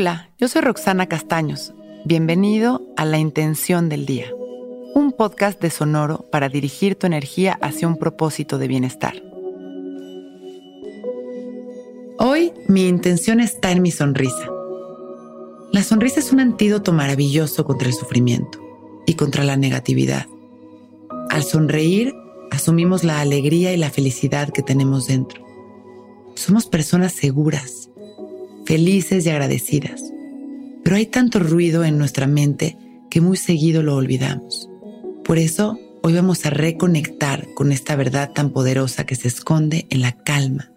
Hola, yo soy Roxana Castaños. Bienvenido a La Intención del Día, un podcast de Sonoro para dirigir tu energía hacia un propósito de bienestar. Hoy mi intención está en mi sonrisa. La sonrisa es un antídoto maravilloso contra el sufrimiento y contra la negatividad. Al sonreír, asumimos la alegría y la felicidad que tenemos dentro. Somos personas seguras, felices y agradecidas. Pero hay tanto ruido en nuestra mente que muy seguido lo olvidamos. Por eso, hoy vamos a reconectar con esta verdad tan poderosa que se esconde en la calma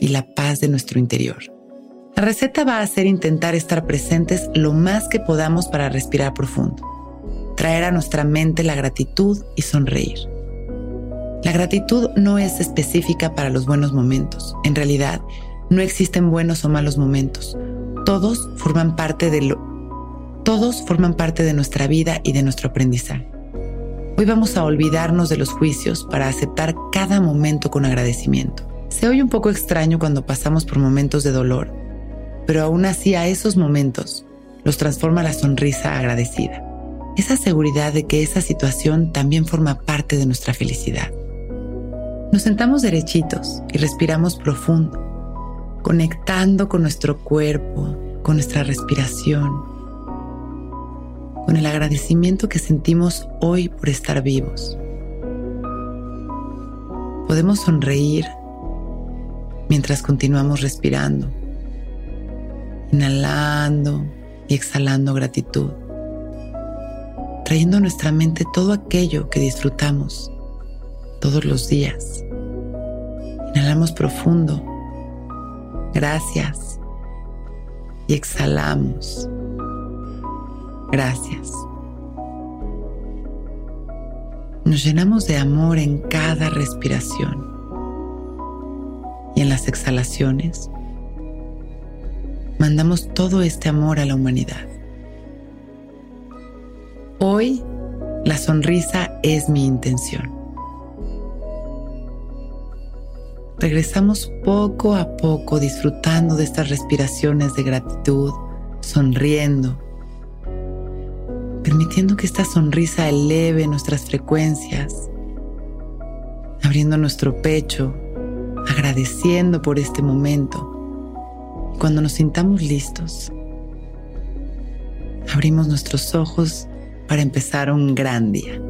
y la paz de nuestro interior. La receta va a ser intentar estar presentes lo más que podamos para respirar profundo, traer a nuestra mente la gratitud y sonreír. La gratitud no es específica para los buenos momentos. En realidad, no existen buenos o malos momentos. Todos forman parte de lo todos forman parte de nuestra vida y de nuestro aprendizaje. Hoy vamos a olvidarnos de los juicios para aceptar cada momento con agradecimiento. Se oye un poco extraño cuando pasamos por momentos de dolor, pero aún así a esos momentos los transforma la sonrisa agradecida. Esa seguridad de que esa situación también forma parte de nuestra felicidad. Nos sentamos derechitos y respiramos profundo conectando con nuestro cuerpo, con nuestra respiración, con el agradecimiento que sentimos hoy por estar vivos. Podemos sonreír mientras continuamos respirando, inhalando y exhalando gratitud, trayendo a nuestra mente todo aquello que disfrutamos todos los días. Inhalamos profundo Gracias. Y exhalamos. Gracias. Nos llenamos de amor en cada respiración. Y en las exhalaciones, mandamos todo este amor a la humanidad. Hoy, la sonrisa es mi intención. Regresamos poco a poco disfrutando de estas respiraciones de gratitud, sonriendo, permitiendo que esta sonrisa eleve nuestras frecuencias, abriendo nuestro pecho, agradeciendo por este momento. Y cuando nos sintamos listos, abrimos nuestros ojos para empezar un gran día.